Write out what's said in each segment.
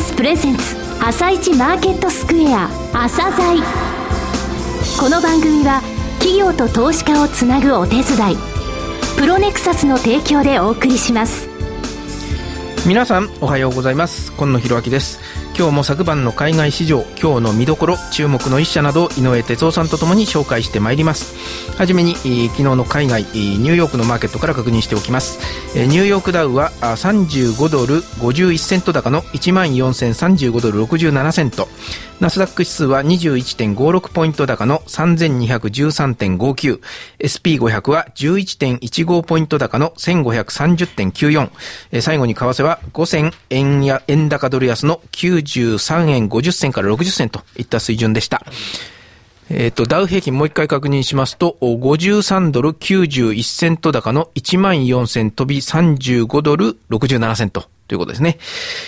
スプレゼンツ朝一マーケットスクエア朝鮮この番組は企業と投資家をつなぐお手伝いプロネクサスの提供でお送りします。皆さんおはようございます。今野博明です。今日も昨晩の海外市場今日の見どころ注目の一社など井上哲夫さんとともに紹介してまいります。はじめに、昨日の海外ニューヨークのマーケットから確認しておきます。ニューヨークダウは35ドル51セント高の14,035ドル67セント。ナスダック指数は21.56ポイント高の 3213.59SP500 は11.15ポイント高の1530.94最後に為替は5000円や円高ドル安の90 93円50銭から60銭といった水準でした。えっ、ー、と、ダウ平均もう一回確認しますと、53ドル91セント高の1万4千飛び35ドル67セントということですね。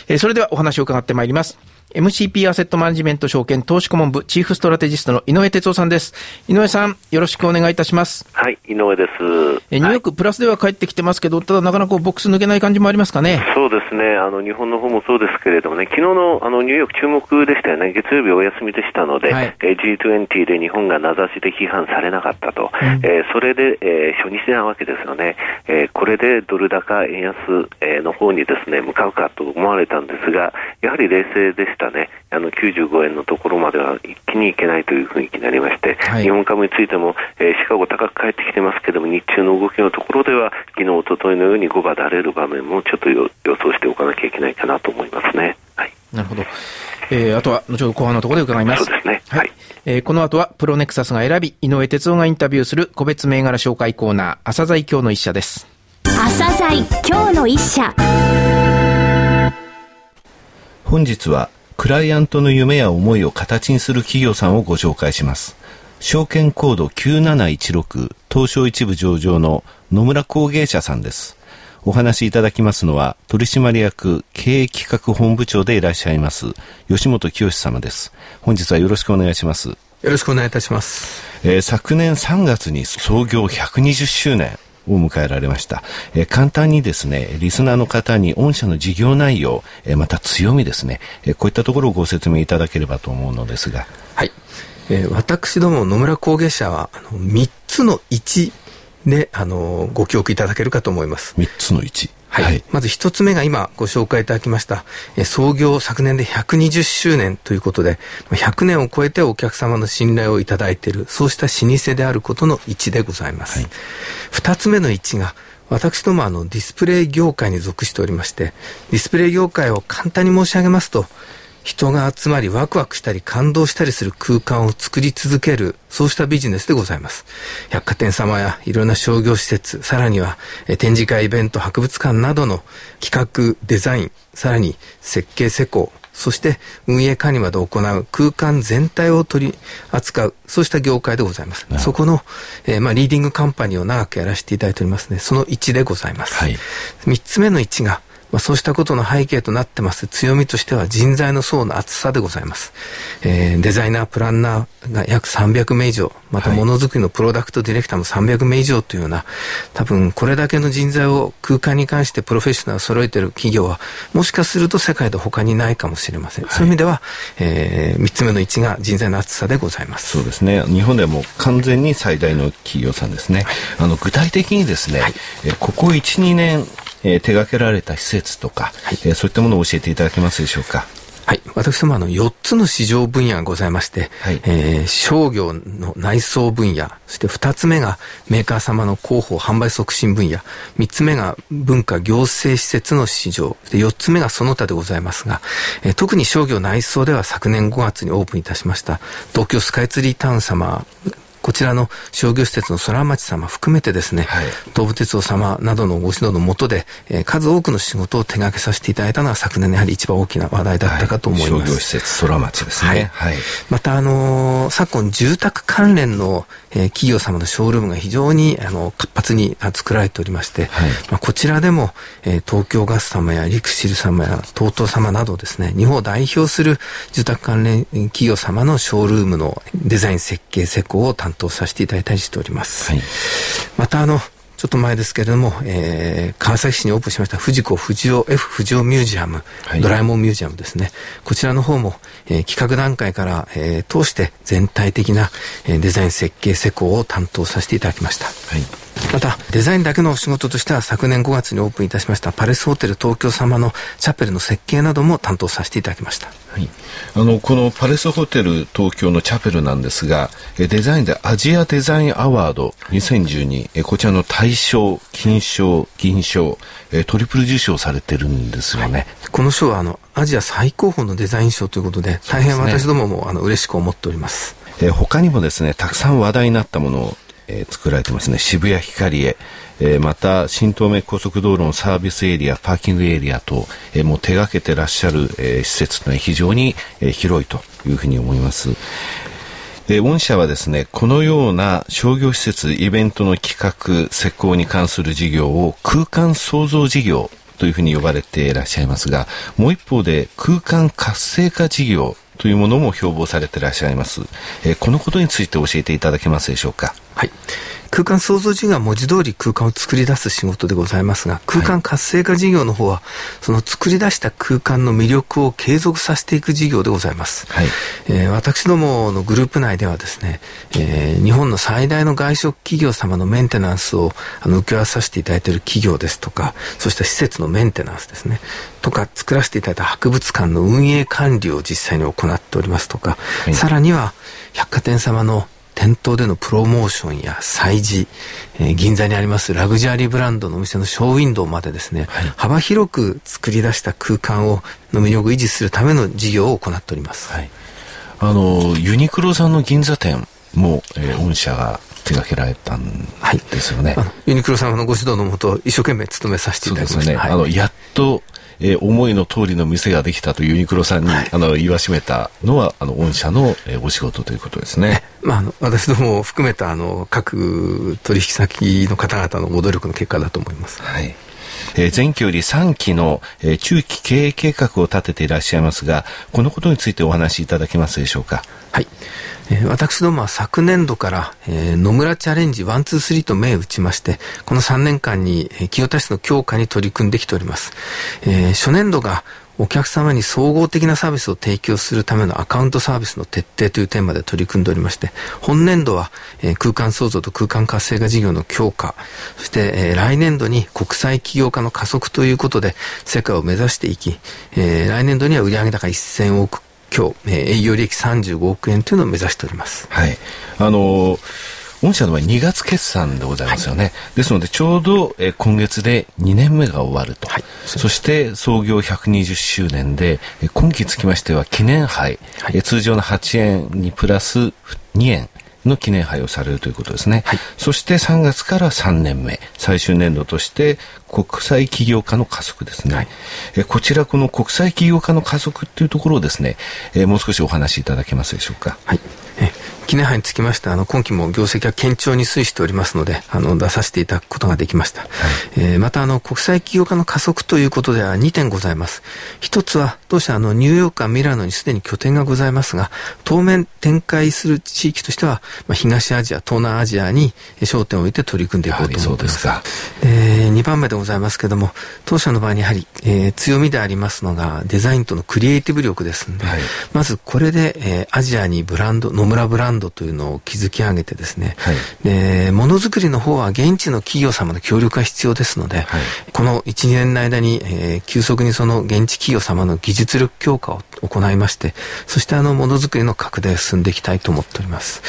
えー、それではお話を伺ってまいります。MCP アセットマネジメント証券投資顧問部チーフストラテジストの井上哲夫さんです。井上さん、よろしくお願いいたします。はい、井上です。えニューヨーク、プラスでは帰ってきてますけど、ただなかなかボックス抜けない感じもありますかね。そうですね。あの、日本の方もそうですけれどもね、昨日のあのニューヨーク注目でしたよね。月曜日お休みでしたので、はい、G20 で日本が名指しで批判されなかったと。うん、えー、それで、えー、初日なわけですよね。えー、これでドル高円安、えー、の方にですね、向かうかと思われたんですが、やはり冷静でしたね。あの95円のところまでは一気にいけないという雰囲気になりまして、はい、日本株についても、えー、シカゴ高く返ってきてますけども、日中の動きのところでは、昨日、おとといのように5場で荒れる場面もちょっと予想しておかなきゃいけないかなと思いますね。はい、なるほど。えー、あとは、後ほど後半のところで伺います。そうですね。はい。はい、えー、この後は、プロネクサスが選び、井上哲夫がインタビューする個別銘柄紹介コーナー、朝鮮今日の一社です。朝鮮今日の一社。本日は、クライアントの夢や思いを形にする企業さんをご紹介します。証券コード9716東証一部上場の野村工芸社さんです。お話しいただきますのは取締役経営企画本部長でいらっしゃいます吉本清様です。本日はよろしくお願いします。よろしくお願いいたします。えー、昨年3月に創業120周年を迎えられました。えー、簡単にですね、リスナーの方に御社の事業内容、えー、また強みですね、えー、こういったところをご説明いただければと思うのですが。はい。えー、私ども野村工芸社は、あの、3つの1で、あの、ご記憶いただけるかと思います。3つの1。はい。はい、まず一つ目が今ご紹介いただきました、え創業昨年で120周年ということで、100年を超えてお客様の信頼をいただいている、そうした老舗であることの1でございます。二、はい、つ目の1が、私どもあのディスプレイ業界に属しておりまして、ディスプレイ業界を簡単に申し上げますと、人が集まりワクワクしたり感動したりする空間を作り続ける、そうしたビジネスでございます。百貨店様やいろんな商業施設、さらには展示会イベント、博物館などの企画、デザイン、さらに設計施工、そして運営管理まで行う空間全体を取り扱う、そうした業界でございます。そこの、えー、まあ、リーディングカンパニーを長くやらせていただいておりますね。その1でございます。はい、3つ目の1が、まあ、そうしたことの背景となってます強みとしては人材の層の厚さでございます。えー、デザイナー、プランナーが約300名以上、またものづくりのプロダクトディレクターも300名以上というような、多分これだけの人材を空間に関してプロフェッショナルを揃えている企業は、もしかすると世界で他にないかもしれません。はい、そういう意味では、えー、3つ目の位置が人材の厚さでございます。そうですね。日本ではもう完全に最大の企業さんですね。あの、具体的にですね、はい、えここ1、2年、えー、手掛けられた施設とか、はい、えー、そういったものを教えていただけますでしょうか？はい。私どもあの4つの市場分野がございまして、はい、えー、商業の内装分野、そして2つ目がメーカー様の広報販売促進分野、3つ目が文化行政施設の市場、で4つ目がその他でございますが、えー、特に商業内装では昨年5月にオープンいたしました東京スカイツリータウン様こちらの商業施設の空町様含めてですね、はい、東武鉄道様などのご指導のもとで、えー、数多くの仕事を手掛けさせていただいたのは昨年のやはり一番大きな話題だったかと思います。はい、商業施設空町ですね。はい。はい、また、あのー、昨今住宅関連の、えー、企業様のショールームが非常にあの活発に作られておりまして、はい、まあ、こちらでも、えー、東京ガス様やリクシル様や TOTO 様などですね、日本を代表する住宅関連企業様のショールームのデザイン設計施工を担担当させていただいたりしております。はい、またあのちょっと前ですけれども、えー、川崎市にオープンしました藤子不二雄 F 不二雄ミュージアム、はい、ドラえもんミュージアムですね。こちらの方も、えー、企画段階から、えー、通して全体的な、えー、デザイン設計施工を担当させていただきました。はいまたデザインだけのお仕事としては昨年5月にオープンいたしましたパレスホテル東京様のチャペルの設計なども担当させていただきました、はい、あのこのパレスホテル東京のチャペルなんですがデザインでアジアデザインアワード2012こちらの大賞金賞銀賞トリプル受賞されてるんですよね、はい、この賞はあのアジア最高峰のデザイン賞ということで大変私どももあの嬉しく思っております。え他にもですねたくさん話題になったものをえー、作られてますね。渋谷ヒカリエ、えー、また新東名高速道路のサービスエリア、パーキングエリアと、えー、もう手掛けてらっしゃる、えー、施設というのは非常に、えー、広いというふうに思います。えー、御社はですね、このような商業施設、イベントの企画、施工に関する事業を空間創造事業というふうに呼ばれていらっしゃいますが、もう一方で空間活性化事業というものも標榜されていらっしゃいます。えー、このことについて教えていただけますでしょうか？はい。空間創造事業は文字通り空間を作り出す仕事でございますが、空間活性化事業の方は、その作り出した空間の魅力を継続させていく事業でございます。はい、えー、私どものグループ内ではですね、えー、日本の最大の外食企業様のメンテナンスをあの請け負わさせていただいている企業ですとか、そして施設のメンテナンスですね、とか作らせていただいた博物館の運営管理を実際に行っておりますとか、はい、さらには百貨店様の店頭でのプロモーションや催事、えー、銀座にありますラグジュアリーブランドのお店のショーウィンドウまでですね、はい、幅広く作り出した空間をの魅力を維持するための事業を行っております。はい、あのユニクロさんの銀座店も、えー、御社が手掛けられたんですよね。はい、ユニクロ様のご指導のもと一生懸命務めさせていただきました。ね、あのやっとえー、思いの通りの店ができたとユニクロさんに、はい、あの言わしめたのはあの御社の、えー、お仕事ということですね。まあ、あの私ども含めたあの各取引先の方々のご努力の結果だと思います。はいえー、前期より3期の、えー、中期経営計画を立てていらっしゃいますが、このことについてお話しいただけますでしょうか？はい。私どもは昨年度から、え、野村チャレンジ123と銘打ちまして、この3年間に、え、清田市の強化に取り組んできております。え、初年度がお客様に総合的なサービスを提供するためのアカウントサービスの徹底というテーマで取り組んでおりまして、本年度は、えー、空間創造と空間活性化事業の強化、そして、えー、来年度に国際起業家の加速ということで世界を目指していき、えー、来年度には売上高1000億今日、えー、営業利益35億円というのを目指しております。はい。あのー御社の場合2月決算でございますよね。はい、ですので、ちょうど、え今月で2年目が終わると。はい、そして創業120周年で、え今期つきましては記念杯、はい、え通常の8円にプラス2円の記念杯をされるということですね。はい、そして3月から3年目、最終年度として国際起業家の加速ですね。はい、えこちらこの国際起業家の加速っていうところをですね、えもう少しお話しいただけますでしょうか。はい。え記念杯につきましてあの今期も業績は堅調に推移しておりますのであの出させていただくことができました、はい、えー、またあの国際起業家の加速ということでは2点ございます。一つは当社あのニューヨークかミラノにすでに拠点がございますが当面展開する地域としては、まあ、東アジア東南アジアに焦点を置いて取り組んでいこうと思います。が、えー、2番目でございますけれども当社の場合にやはり、えー、強みでありますのがデザインとのクリエイティブ力ですので、はい、まずこれで、えー、アジアにブランド野村ブランドというのを築き上げてですね、はい、でものづくりの方は現地の企業様の協力が必要ですので、はい、この1、2年の間に、えー、急速にその現地企業様の技術力強化を行いまして、そしてあのものづくりの拡大を進んでいきたいと思っております。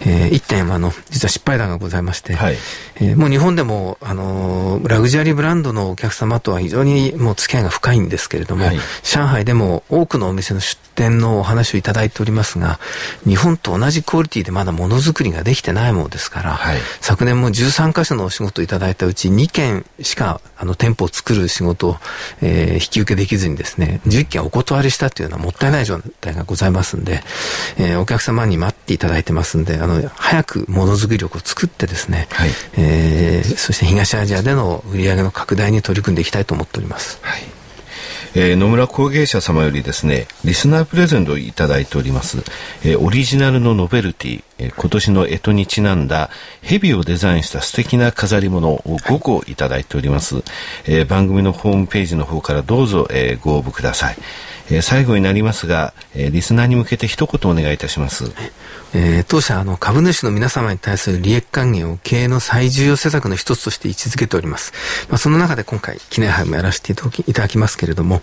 えー、一点あの実は失敗談がございまして、はい、えー、もう日本でもあのラグジュアリーブランドのお客様とは非常にもう付き合いが深いんですけれども、はい、上海でも多くのお店の出店のお話をいただいておりますが、日本と同じクオリティでまだものづくりができてないものですから、はい、昨年も13カ所のお仕事をいただいたうち2件しかあの店舗を作る仕事を、えー、引き受けできずにですね、11件お断りしたというのはもったいない状態がございますんで、えー、お客様に待っていただいてますんで、あの、早くものづくり力を作ってですね、はい、えー、そして東アジアでの売り上げの拡大に取り組んでいきたいと思っております。はいえー、野村工芸者様よりですね、リスナープレゼントをいただいております。えー、オリジナルのノベルティ、えー、今年の干支にちなんだ蛇をデザインした素敵な飾り物を5個いただいております。え、番組のホームページの方からどうぞ、え、ご応募ください。えー、最後になりますが、えー、リスナーに向けて一言お願いいたします。えー、当社あの株主の皆様に対する利益還元を経営の最重要施策の一つとして位置づけております。まあ、その中で今回記念杯もやらせていただきますけれども、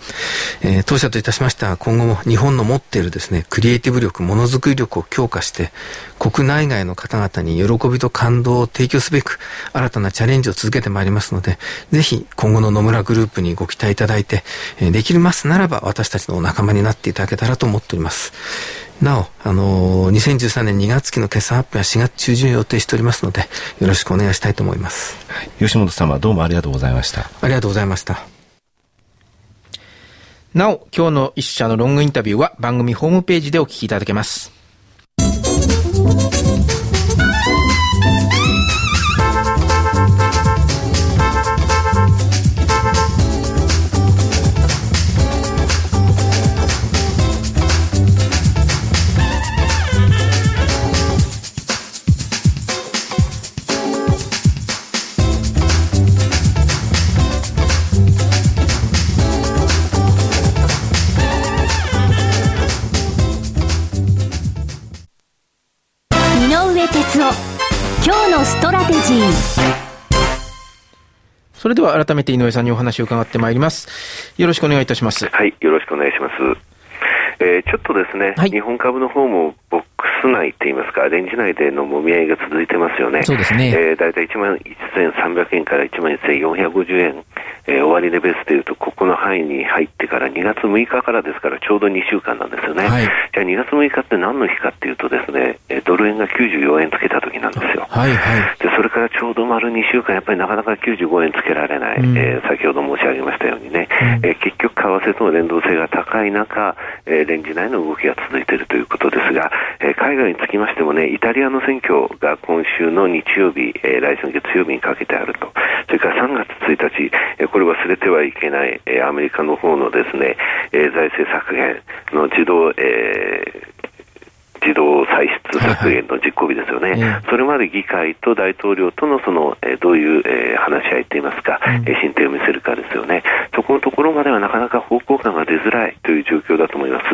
えー、当社といたしましては今後も日本の持っているですね、クリエイティブ力、ものづくり力を強化して、国内外の方々に喜びと感動を提供すべく、新たなチャレンジを続けてまいりますので、ぜひ今後の野村グループにご期待いただいて、えー、できますならば私たちのお仲間になっていただけたらと思っております。なお、あのー、2013年2月期の決算発表は4月中旬予定しておりますので、よろしくお願いしたいと思います。はい、吉本様、どうもありがとうございました。ありがとうございました。なお、今日の一社のロングインタビューは番組ホームページでお聞きいただけます。それでは改めて井上さんにお話を伺ってまいります。よろしくお願いいたします。はい、よろしくお願いします。えー、ちょっとですね、はい、日本株の方もボックス内って言いますか、レンジ内でのもみ合いが続いてますよね。そうですね。えー、だいたい1万1300円から1万1450円えー、終値ベースでいうと、ここの範囲に入ってから2月6日からですから、ちょうど2週間なんですよね。はい、じゃあ2月6日って何の日かっていうとですね、えドル円が94円つけた時なんですよ。はいはい、でそれからちょうど丸2週間、やっぱりなかなか95円つけられない、うん、えー、先ほど申し上げましたようにね、うん、えー、結局、為替との連動性が高い中、えー、レンジ内の動きが続いているということですが、えー、海外につきましてもね、イタリアの選挙が今週の日曜日、えー、来週の月曜日にかけてあると、それから3月1日、えー、これ忘れてはいけない、えー、アメリカの方のですね、えー、財政削減の自動、えー自動歳出削減の実行日ですよね、はいはい、それまで議会と大統領とのその、えー、どういう、えー、話し合いといいますか、うん、進展を見せるかですよね、そこのところまではなかなか方向感が出づらいという状況だと思います。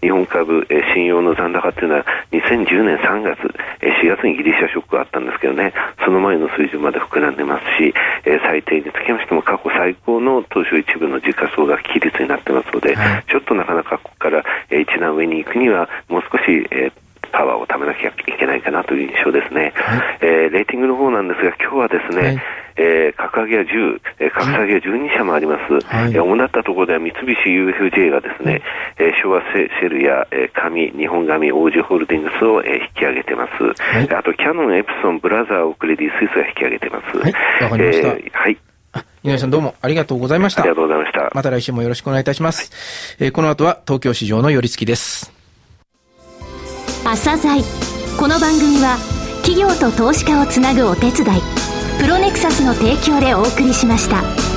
日本株、えー、信用の残高というのは2010年3月、えー、4月にギリシャショックがあったんですけどね、その前の水準まで膨らんでますし、えー、最低につきましても過去最高の東証一部の時価総額比率になってますので、はい、ちょっとなかなかここから、えー、一段上に行くにはもう少し、えーパワーをためなきゃいけないかなという印象ですね、はい、えー、レーティングの方なんですが、今日はですね、はい、えー、格上げは10、えー、格下げは12社もあります、はい、えー、主だったところでは三菱 UFJ がですね、はい、えー、昭和セシェルや、えー、紙、日本紙、オージーホールディングスを、えー、引き上げてます、はい、あとキャノン、エプソン、ブラザー、オクレディ、スイスが引き上げてます。はい、わかりました。えー、はい井上さんどうもありがとうございました。ありがとうございました。また来週もよろしくお願いいたします。はい、えー、この後は東京市場の寄り付きです。朝鮮この番組は企業と投資家をつなぐお手伝いプロネクサスの提供でお送りしました。